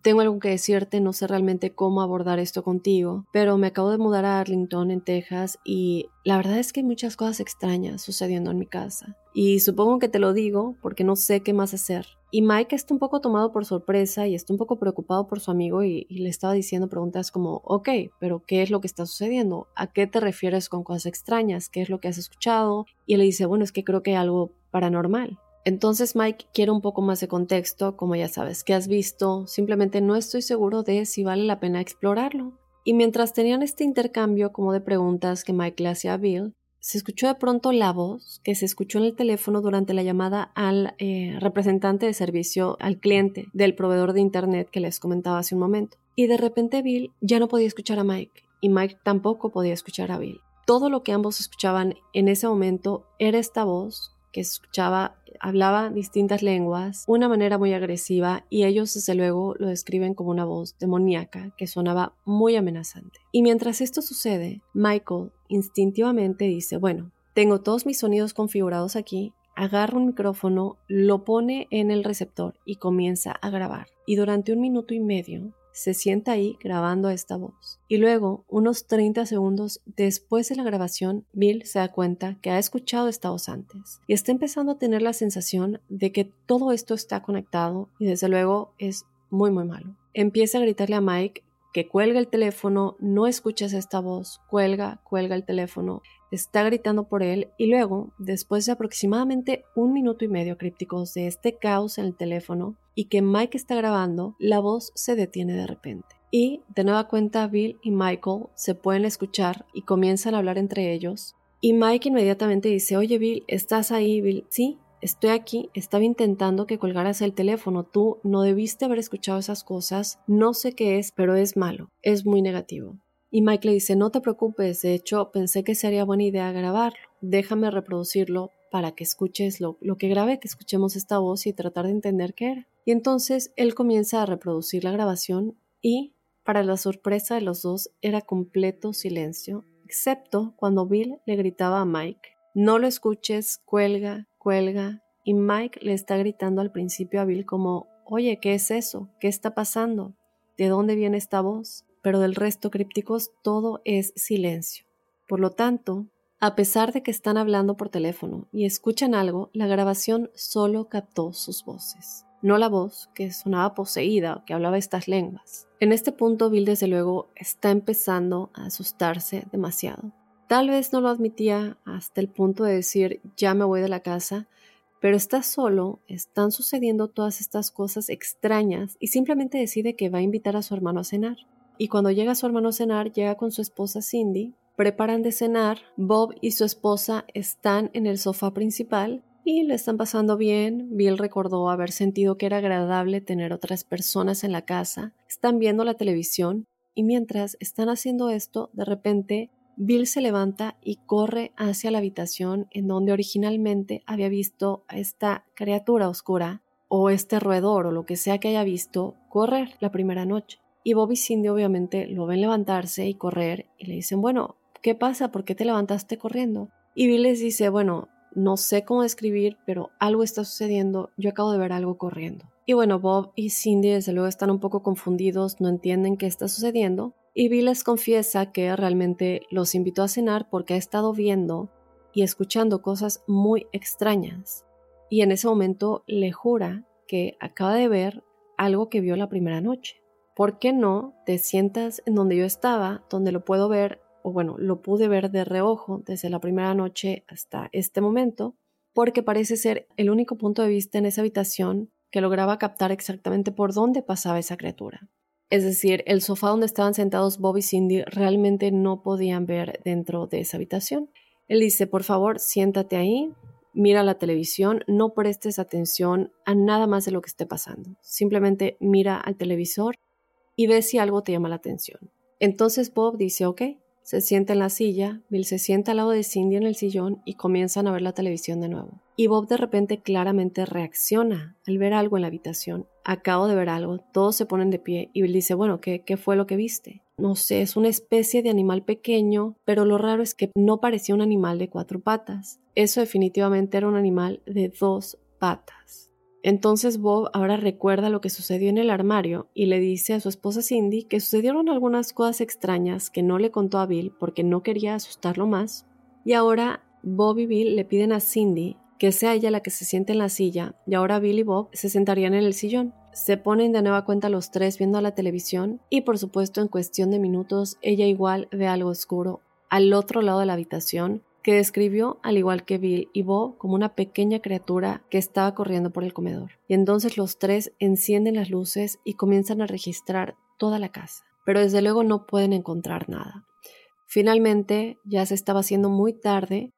tengo algo que decirte, no sé realmente cómo abordar esto contigo, pero me acabo de mudar a Arlington, en Texas, y la verdad es que hay muchas cosas extrañas sucediendo en mi casa. Y supongo que te lo digo porque no sé qué más hacer. Y Mike está un poco tomado por sorpresa y está un poco preocupado por su amigo y, le estaba diciendo preguntas como, ok, pero ¿qué es lo que está sucediendo? ¿A qué te refieres con cosas extrañas? ¿Qué es lo que has escuchado? Y él le dice, bueno, es que creo que hay algo paranormal. Entonces Mike quiere un poco más de contexto, como ya sabes, que has visto, simplemente no estoy seguro de si vale la pena explorarlo. Y mientras tenían este intercambio como de preguntas que Mike le hacía a Bill, se escuchó de pronto la voz que se escuchó en el teléfono durante la llamada al eh, representante de servicio al cliente del proveedor de Internet que les comentaba hace un momento. Y de repente Bill ya no podía escuchar a Mike y Mike tampoco podía escuchar a Bill. Todo lo que ambos escuchaban en ese momento era esta voz que escuchaba, hablaba distintas lenguas, una manera muy agresiva y ellos desde luego lo describen como una voz demoníaca que sonaba muy amenazante. Y mientras esto sucede, Michael instintivamente dice, bueno, tengo todos mis sonidos configurados aquí, agarra un micrófono, lo pone en el receptor y comienza a grabar. Y durante un minuto y medio se sienta ahí grabando esta voz. Y luego, unos 30 segundos después de la grabación, Bill se da cuenta que ha escuchado esta voz antes y está empezando a tener la sensación de que todo esto está conectado y desde luego es muy muy malo. Empieza a gritarle a Mike que cuelga el teléfono, no escuchas esta voz, cuelga, cuelga el teléfono, está gritando por él y luego, después de aproximadamente un minuto y medio crípticos de este caos en el teléfono y que Mike está grabando, la voz se detiene de repente. Y de nueva cuenta Bill y Michael se pueden escuchar y comienzan a hablar entre ellos. Y Mike inmediatamente dice, oye Bill, ¿estás ahí, Bill? Sí, estoy aquí, estaba intentando que colgaras el teléfono, tú no debiste haber escuchado esas cosas, no sé qué es, pero es malo, es muy negativo. Y Mike le dice, no te preocupes, de hecho pensé que sería buena idea grabarlo, déjame reproducirlo para que escuches lo, lo, que grabé, que escuchemos esta voz y tratar de entender qué era. Y entonces él comienza a reproducir la grabación y, para la sorpresa de los dos, era completo silencio, excepto cuando Bill le gritaba a Mike, no lo escuches, cuelga, cuelga, y Mike le está gritando al principio a Bill como, oye, ¿qué es eso? ¿Qué está pasando? ¿De dónde viene esta voz? pero del resto crípticos todo es silencio. Por lo tanto, a pesar de que están hablando por teléfono y escuchan algo, la grabación solo captó sus voces, no la voz que sonaba poseída que hablaba estas lenguas. En este punto, Bill desde luego está empezando a asustarse demasiado. Tal vez no lo admitía hasta el punto de decir ya me voy de la casa, pero está solo, están sucediendo todas estas cosas extrañas y simplemente decide que va a invitar a su hermano a cenar y cuando llega su hermano a cenar, llega con su esposa Cindy, preparan de cenar, Bob y su esposa están en el sofá principal y le están pasando bien. Bill recordó haber sentido que era agradable tener otras personas en la casa, están viendo la televisión y mientras están haciendo esto, de repente Bill se levanta y corre hacia la habitación en donde originalmente había visto a esta criatura oscura o este roedor o lo que sea que haya visto correr la primera noche. Y Bob y Cindy obviamente lo ven levantarse y correr y le dicen, bueno, ¿qué pasa? ¿Por qué te levantaste corriendo? Y Bill les dice, bueno, no sé cómo describir, pero algo está sucediendo, yo acabo de ver algo corriendo. Y bueno, Bob y Cindy desde luego están un poco confundidos, no entienden qué está sucediendo. Y Bill les confiesa que realmente los invitó a cenar porque ha estado viendo y escuchando cosas muy extrañas. Y en ese momento le jura que acaba de ver algo que vio la primera noche. ¿por qué no te sientas en donde yo estaba, donde lo puedo ver, o bueno, lo pude ver de reojo desde la primera noche hasta este momento, porque parece ser el único punto de vista en esa habitación que lograba captar exactamente por dónde pasaba esa criatura. Es decir, el sofá donde estaban sentados Bob y Cindy realmente no podían ver dentro de esa habitación. Él dice, por favor, siéntate ahí, mira la televisión, no prestes atención a nada más de lo que esté pasando. Simplemente mira al televisor y ve si algo te llama la atención. Entonces Bob dice, ok, se sienta en la silla, Bill se sienta al lado de Cindy en el sillón y comienzan a ver la televisión de nuevo. Y Bob de repente claramente reacciona al ver algo en la habitación. Acabo de ver algo, todos se ponen de pie y Bill dice, bueno, ¿qué, qué fue lo que viste? No sé, es una especie de animal pequeño, pero lo raro es que no parecía un animal de cuatro patas. Eso definitivamente era un animal de dos patas. Entonces Bob ahora recuerda lo que sucedió en el armario y le dice a su esposa Cindy que sucedieron algunas cosas extrañas que no le contó a Bill porque no quería asustarlo más. Y ahora Bob y Bill le piden a Cindy que sea ella la que se siente en la silla y ahora Bill y Bob se sentarían en el sillón. Se ponen de nueva cuenta los tres viendo la televisión y por supuesto en cuestión de minutos ella igual ve algo oscuro al otro lado de la habitación que describió, al igual que Bill y Bo, como una pequeña criatura que estaba corriendo por el comedor. Y entonces los tres encienden las luces y comienzan a registrar toda la casa. Pero desde luego no pueden encontrar nada. Finalmente, ya se estaba haciendo muy tarde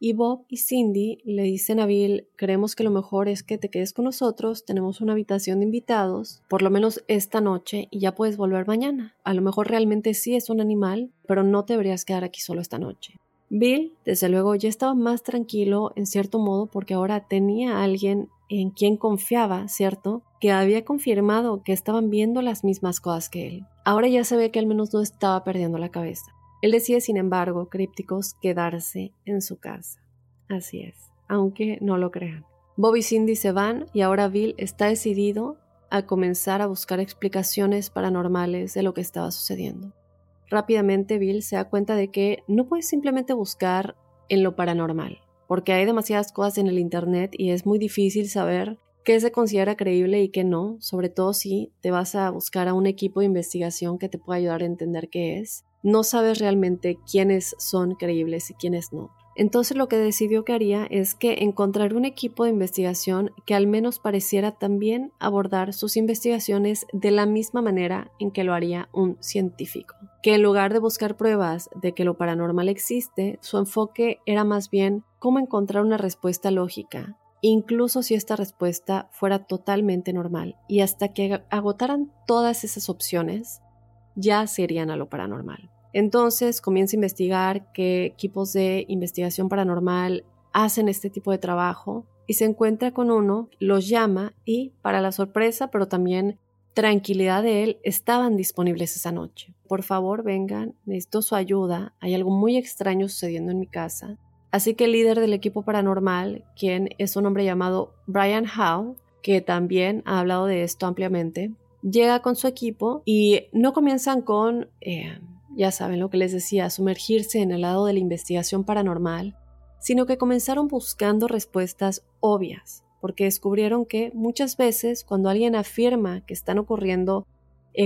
y Bob y Cindy le dicen a Bill, creemos que lo mejor es que te quedes con nosotros, tenemos una habitación de invitados, por lo menos esta noche, y ya puedes volver mañana. A lo mejor realmente sí es un animal, pero no te deberías quedar aquí solo esta noche. Bill, desde luego, ya estaba más tranquilo en cierto modo porque ahora tenía a alguien en quien confiaba, ¿cierto? Que había confirmado que estaban viendo las mismas cosas que él. Ahora ya ve que al menos no estaba perdiendo la cabeza. Él decide, sin embargo, crípticos, quedarse en su casa. Así es, aunque no lo crean. Bob y Cindy se van y ahora Bill está decidido a comenzar a buscar explicaciones paranormales de lo que estaba sucediendo. Rápidamente Bill se da cuenta de que no puedes simplemente buscar en lo paranormal, porque hay demasiadas cosas en el Internet y es muy difícil saber qué se considera creíble y qué no, sobre todo si te vas a buscar a un equipo de investigación que te pueda ayudar a entender qué es. No sabes realmente quiénes son creíbles y quiénes no. Entonces lo que decidió que haría es que encontrar un equipo de investigación que al menos pareciera también abordar sus investigaciones de la misma manera en que lo haría un científico. Que en lugar de buscar pruebas de que lo paranormal existe, su enfoque era más bien cómo encontrar una respuesta lógica, incluso si esta respuesta fuera totalmente normal, y hasta que agotaran todas esas opciones, ya serían a lo paranormal. Entonces comienza a investigar qué equipos de investigación paranormal hacen este tipo de trabajo y se encuentra con uno, los llama y, para la sorpresa, pero también tranquilidad de él, estaban disponibles esa noche. Por favor, vengan, necesito su ayuda, hay algo muy extraño sucediendo en mi casa. Así que el líder del equipo paranormal, quien es un hombre llamado Brian Howe, que también ha hablado de esto ampliamente, llega con su equipo y no comienzan con... Eh, ya saben lo que les decía, sumergirse en el lado de la investigación paranormal, sino que comenzaron buscando respuestas obvias, porque descubrieron que muchas veces cuando alguien afirma que están ocurriendo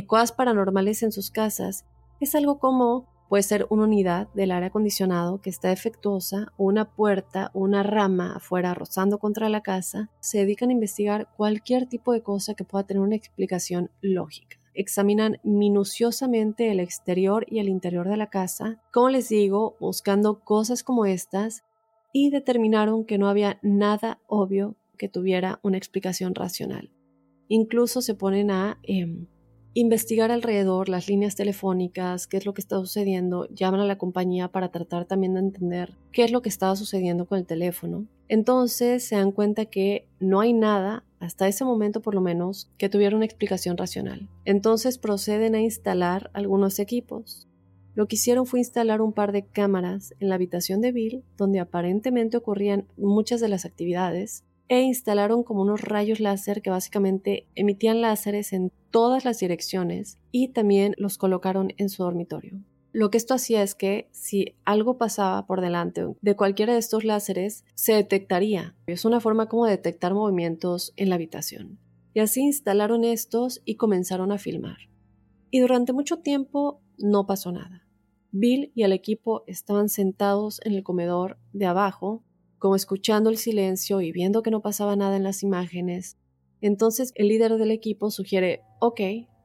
cosas paranormales en sus casas, es algo como puede ser una unidad del aire acondicionado que está defectuosa o una puerta o una rama afuera rozando contra la casa, se dedican a investigar cualquier tipo de cosa que pueda tener una explicación lógica examinan minuciosamente el exterior y el interior de la casa, como les digo, buscando cosas como estas, y determinaron que no había nada obvio que tuviera una explicación racional. Incluso se ponen a em, investigar alrededor las líneas telefónicas, qué es lo que está sucediendo, llaman a la compañía para tratar también de entender qué es lo que estaba sucediendo con el teléfono. Entonces se dan cuenta que no hay nada, hasta ese momento por lo menos, que tuviera una explicación racional. Entonces proceden a instalar algunos equipos. Lo que hicieron fue instalar un par de cámaras en la habitación de Bill, donde aparentemente ocurrían muchas de las actividades, e instalaron como unos rayos láser que básicamente emitían láseres en todas las direcciones y también los colocaron en su dormitorio. Lo que esto hacía es que si algo pasaba por delante de cualquiera de estos láseres, se detectaría. Es una forma como detectar movimientos en la habitación. Y así instalaron estos y comenzaron a filmar. Y durante mucho tiempo no pasó nada. Bill y el equipo estaban sentados en el comedor de abajo como escuchando el silencio y viendo que no pasaba nada en las imágenes. Entonces el líder del equipo sugiere, ok,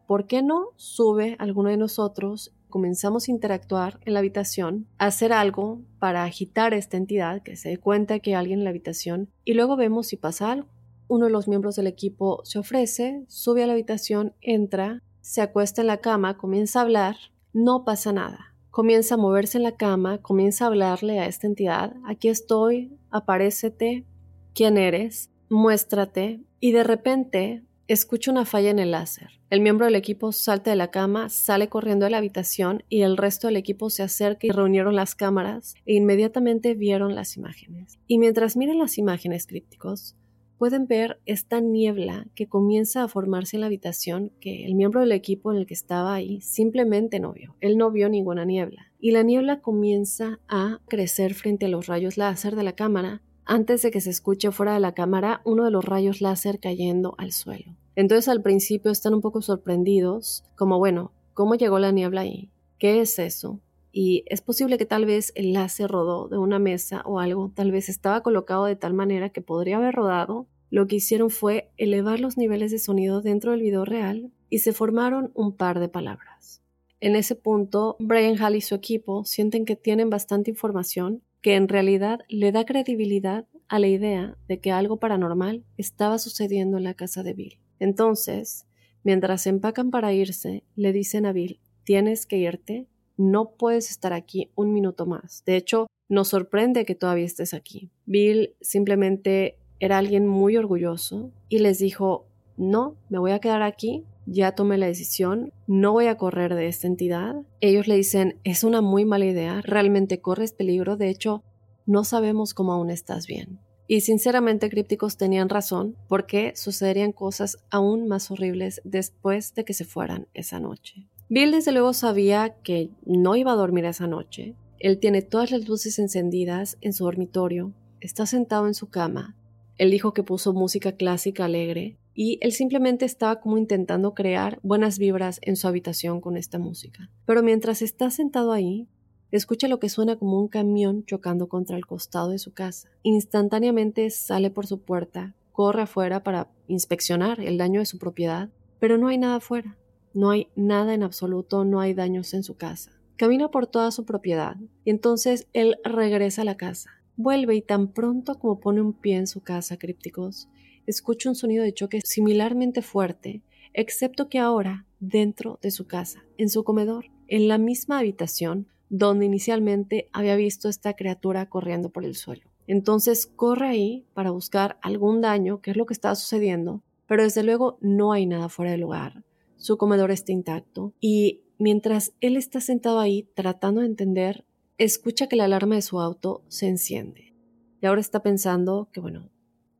¿por qué no sube alguno de nosotros? Comenzamos a interactuar en la habitación, hacer algo para agitar a esta entidad, que se dé cuenta que hay alguien en la habitación, y luego vemos si pasa algo. Uno de los miembros del equipo se ofrece, sube a la habitación, entra se acuesta en la cama, comienza a hablar, no pasa nada. Comienza a moverse en la cama, comienza a hablarle a esta entidad, aquí estoy, aparécete, quién eres, muéstrate, y de repente escucha una falla en el láser. El miembro del equipo salta de la cama, sale corriendo de la habitación y el resto del equipo se acerca y reunieron las cámaras e inmediatamente vieron las imágenes. Y mientras miran las imágenes crípticos, pueden ver esta niebla que comienza a formarse en la habitación que el miembro del equipo en el que estaba ahí simplemente no vio. Él no vio ninguna niebla. Y la niebla comienza a crecer frente a los rayos láser de la cámara antes de que se escuche fuera de la cámara uno de los rayos láser cayendo al suelo. Entonces al principio están un poco sorprendidos, como bueno, ¿cómo llegó la niebla ahí? ¿Qué es eso? Y es posible que tal vez el láser rodó de una mesa o algo, tal vez estaba colocado de tal manera que podría haber rodado. Lo que hicieron fue elevar los niveles de sonido dentro del video real y se formaron un par de palabras. En ese punto, Brian Hall y su equipo sienten que tienen bastante información que en realidad le da credibilidad a la idea de que algo paranormal estaba sucediendo en la casa de Bill. Entonces, mientras se empacan para irse, le dicen a Bill, tienes que irte, no puedes estar aquí un minuto más. De hecho, nos sorprende que todavía estés aquí. Bill simplemente era alguien muy orgulloso y les dijo, no, me voy a quedar aquí, ya tomé la decisión, no voy a correr de esta entidad. Ellos le dicen, es una muy mala idea, realmente corres peligro, de hecho, no sabemos cómo aún estás bien. Y sinceramente crípticos tenían razón porque sucederían cosas aún más horribles después de que se fueran esa noche. Bill desde luego sabía que no iba a dormir esa noche. Él tiene todas las luces encendidas en su dormitorio, está sentado en su cama. Él dijo que puso música clásica alegre y él simplemente estaba como intentando crear buenas vibras en su habitación con esta música. Pero mientras está sentado ahí, escucha lo que suena como un camión chocando contra el costado de su casa. Instantáneamente sale por su puerta, corre afuera para inspeccionar el daño de su propiedad, pero no hay nada afuera. No hay nada en absoluto, no hay daños en su casa. Camina por toda su propiedad y entonces él regresa a la casa. Vuelve y tan pronto como pone un pie en su casa, crípticos, escucha un sonido de choque similarmente fuerte, excepto que ahora dentro de su casa, en su comedor, en la misma habitación donde inicialmente había visto esta criatura corriendo por el suelo. Entonces corre ahí para buscar algún daño, que es lo que estaba sucediendo, pero desde luego no hay nada fuera del lugar. Su comedor está intacto y mientras él está sentado ahí tratando de entender, escucha que la alarma de su auto se enciende. Y ahora está pensando que, bueno,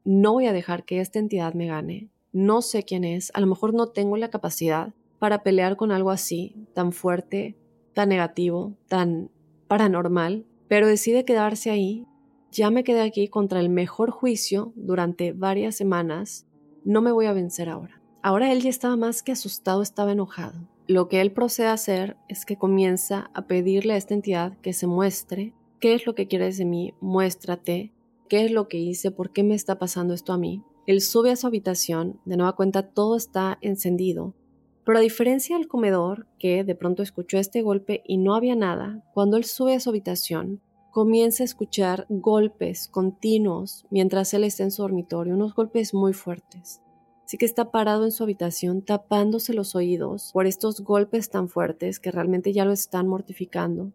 no voy a dejar que esta entidad me gane, no sé quién es, a lo mejor no tengo la capacidad para pelear con algo así, tan fuerte, tan negativo, tan paranormal, pero decide quedarse ahí. Ya me quedé aquí contra el mejor juicio durante varias semanas, no me voy a vencer ahora. Ahora él ya estaba más que asustado, estaba enojado. Lo que él procede a hacer es que comienza a pedirle a esta entidad que se muestre qué es lo que quieres de mí, muéstrate, qué es lo que hice, por qué me está pasando esto a mí. Él sube a su habitación, de nueva cuenta todo está encendido, pero a diferencia del comedor, que de pronto escuchó este golpe y no había nada, cuando él sube a su habitación, comienza a escuchar golpes continuos mientras él está en su dormitorio, unos golpes muy fuertes. Así que está parado en su habitación tapándose los oídos por estos golpes tan fuertes que realmente ya lo están mortificando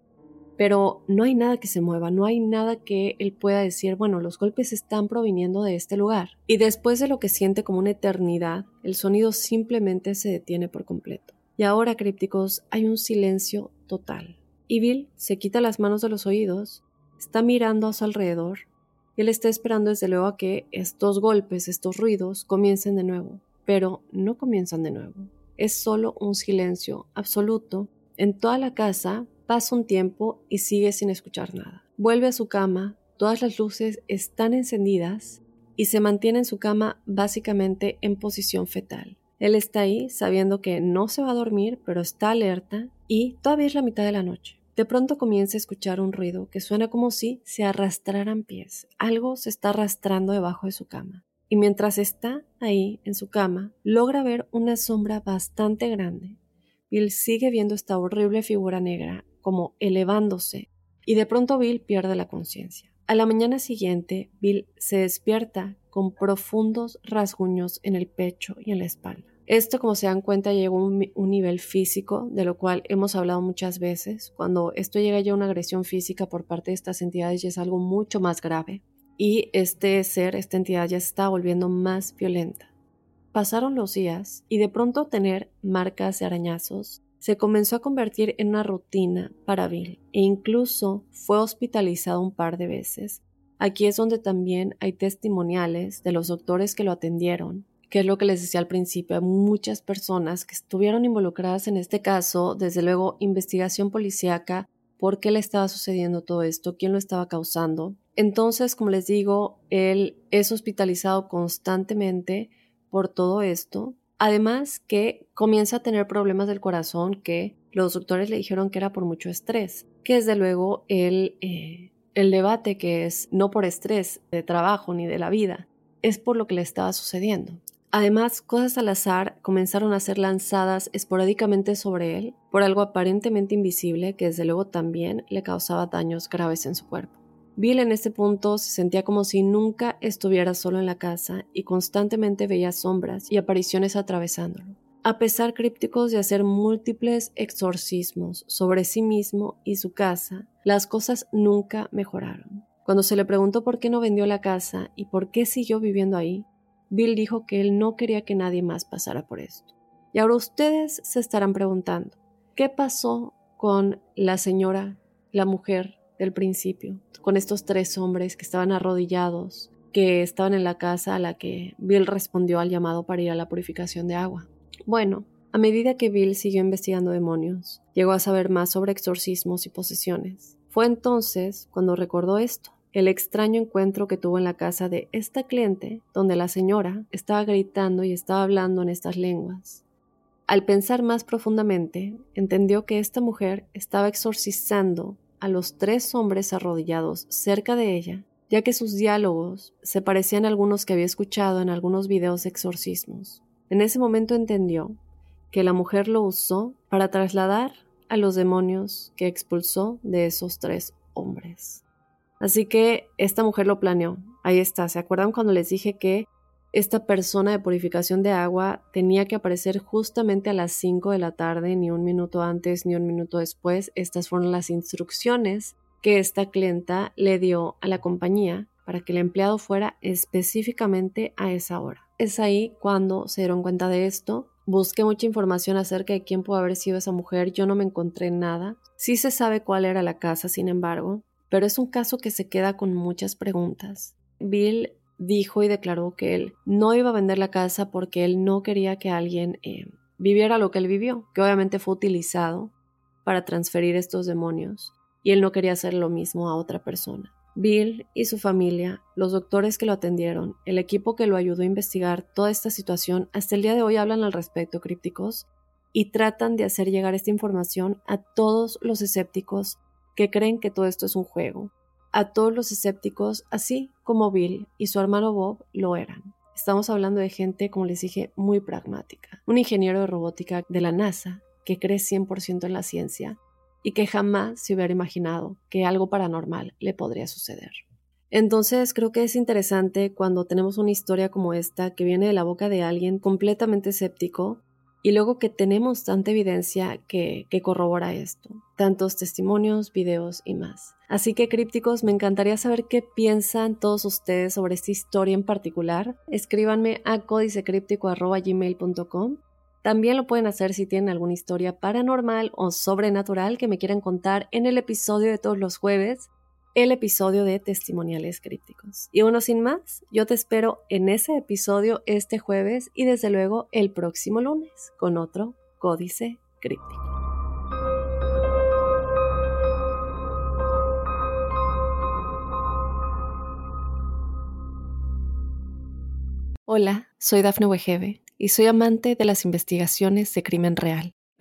pero no hay nada que se mueva, no hay nada que él pueda decir, bueno, los golpes están proviniendo de este lugar. Y después de lo que siente como una eternidad, el sonido simplemente se detiene por completo. Y ahora, crípticos, hay un silencio total. Y Bill se quita las manos de los oídos, está mirando a su alrededor, y él está esperando desde luego a que estos golpes, estos ruidos, comiencen de nuevo. Pero no comienzan de nuevo. Es solo un silencio absoluto. En toda la casa Pasa un tiempo y sigue sin escuchar nada. Vuelve a su cama, todas las luces están encendidas y se mantiene en su cama básicamente en posición fetal. Él está ahí sabiendo que no se va a dormir, pero está alerta y todavía es la mitad de la noche. De pronto comienza a escuchar un ruido que suena como si se arrastraran pies. Algo se está arrastrando debajo de su cama. Y mientras está ahí en su cama, logra ver una sombra bastante grande. Bill sigue viendo esta horrible figura negra como elevándose, y de pronto Bill pierde la conciencia. A la mañana siguiente, Bill se despierta con profundos rasguños en el pecho y en la espalda. Esto, como se dan cuenta, llegó a un, nivel físico, de lo cual hemos hablado muchas veces. Cuando esto llega ya a una agresión física por parte de estas entidades, ya es algo mucho más grave. Y este ser, esta entidad, ya está volviendo más violenta. Pasaron los días y de pronto tener marcas de arañazos se comenzó a convertir en una rutina para Bill e incluso fue hospitalizado un par de veces. Aquí es donde también hay testimoniales de los doctores que lo atendieron, que es lo que les decía al principio, hay muchas personas que estuvieron involucradas en este caso, desde luego investigación policíaca, por qué le estaba sucediendo todo esto, quién lo estaba causando. Entonces, como les digo, él es hospitalizado constantemente por todo esto. Además que comienza a tener problemas del corazón que los doctores le dijeron que era por mucho estrés, que desde luego el, eh, el debate que es no por estrés de trabajo ni de la vida, es por lo que le estaba sucediendo. Además, cosas al azar comenzaron a ser lanzadas esporádicamente sobre él por algo aparentemente invisible que desde luego también le causaba daños graves en su cuerpo. Bill en este punto se sentía como si nunca estuviera solo en la casa y constantemente veía sombras y apariciones atravesándolo. A pesar crípticos de hacer múltiples exorcismos sobre sí mismo y su casa, las cosas nunca mejoraron. Cuando se le preguntó por qué no vendió la casa y por qué siguió viviendo ahí, Bill dijo que él no quería que nadie más pasara por esto. Y ahora ustedes se estarán preguntando, ¿qué pasó con la señora, la mujer del principio, con estos tres hombres que estaban arrodillados, que estaban en la casa a la que Bill respondió al llamado para ir a la purificación de agua. Bueno, a medida que Bill siguió investigando demonios, llegó a saber más sobre exorcismos y posesiones. Fue entonces cuando recordó esto, el extraño encuentro que tuvo en la casa de esta cliente, donde la señora estaba gritando y estaba hablando en estas lenguas. Al pensar más profundamente, entendió que esta mujer estaba exorcizando a los tres hombres arrodillados cerca de ella, ya que sus diálogos se parecían a algunos que había escuchado en algunos videos de exorcismos. En ese momento entendió que la mujer lo usó para trasladar a los demonios que expulsó de esos tres hombres. Así que esta mujer lo planeó. Ahí está. ¿Se acuerdan cuando les dije que esta persona de purificación de agua tenía que aparecer justamente a las 5 de la tarde, ni un minuto antes ni un minuto después. Estas fueron las instrucciones que esta clienta le dio a la compañía para que el empleado fuera específicamente a esa hora. Es ahí cuando se dieron cuenta de esto. Busqué mucha información acerca de quién pudo haber sido esa mujer, yo no me encontré nada. Sí se sabe cuál era la casa, sin embargo, pero es un caso que se queda con muchas preguntas. Bill dijo y declaró que él no iba a vender la casa porque él no quería que alguien eh, viviera lo que él vivió, que obviamente fue utilizado para transferir estos demonios, y él no quería hacer lo mismo a otra persona. Bill y su familia, los doctores que lo atendieron, el equipo que lo ayudó a investigar toda esta situación, hasta el día de hoy hablan al respecto, crípticos, y tratan de hacer llegar esta información a todos los escépticos que creen que todo esto es un juego, a todos los escépticos, así como Bill y su hermano Bob lo eran. Estamos hablando de gente, como les dije, muy pragmática. Un ingeniero de robótica de la NASA que cree 100% en la ciencia y que jamás se hubiera imaginado que algo paranormal le podría suceder. Entonces creo que es interesante cuando tenemos una historia como esta que viene de la boca de alguien completamente escéptico y luego que tenemos tanta evidencia que, corrobora esto, tantos testimonios, videos y más. Así que crípticos, me encantaría saber qué piensan todos ustedes sobre esta historia en particular. Escríbanme a códicecríptico.gmail.com. También lo pueden hacer si tienen alguna historia paranormal o sobrenatural que me quieran contar en el episodio de todos los jueves el episodio de Testimoniales Crípticos. Y bueno, sin más, yo te espero en ese episodio este jueves y desde luego el próximo lunes con otro Códice Críptico. Hola, soy Dafne Wegebe y soy amante de las investigaciones de crimen real.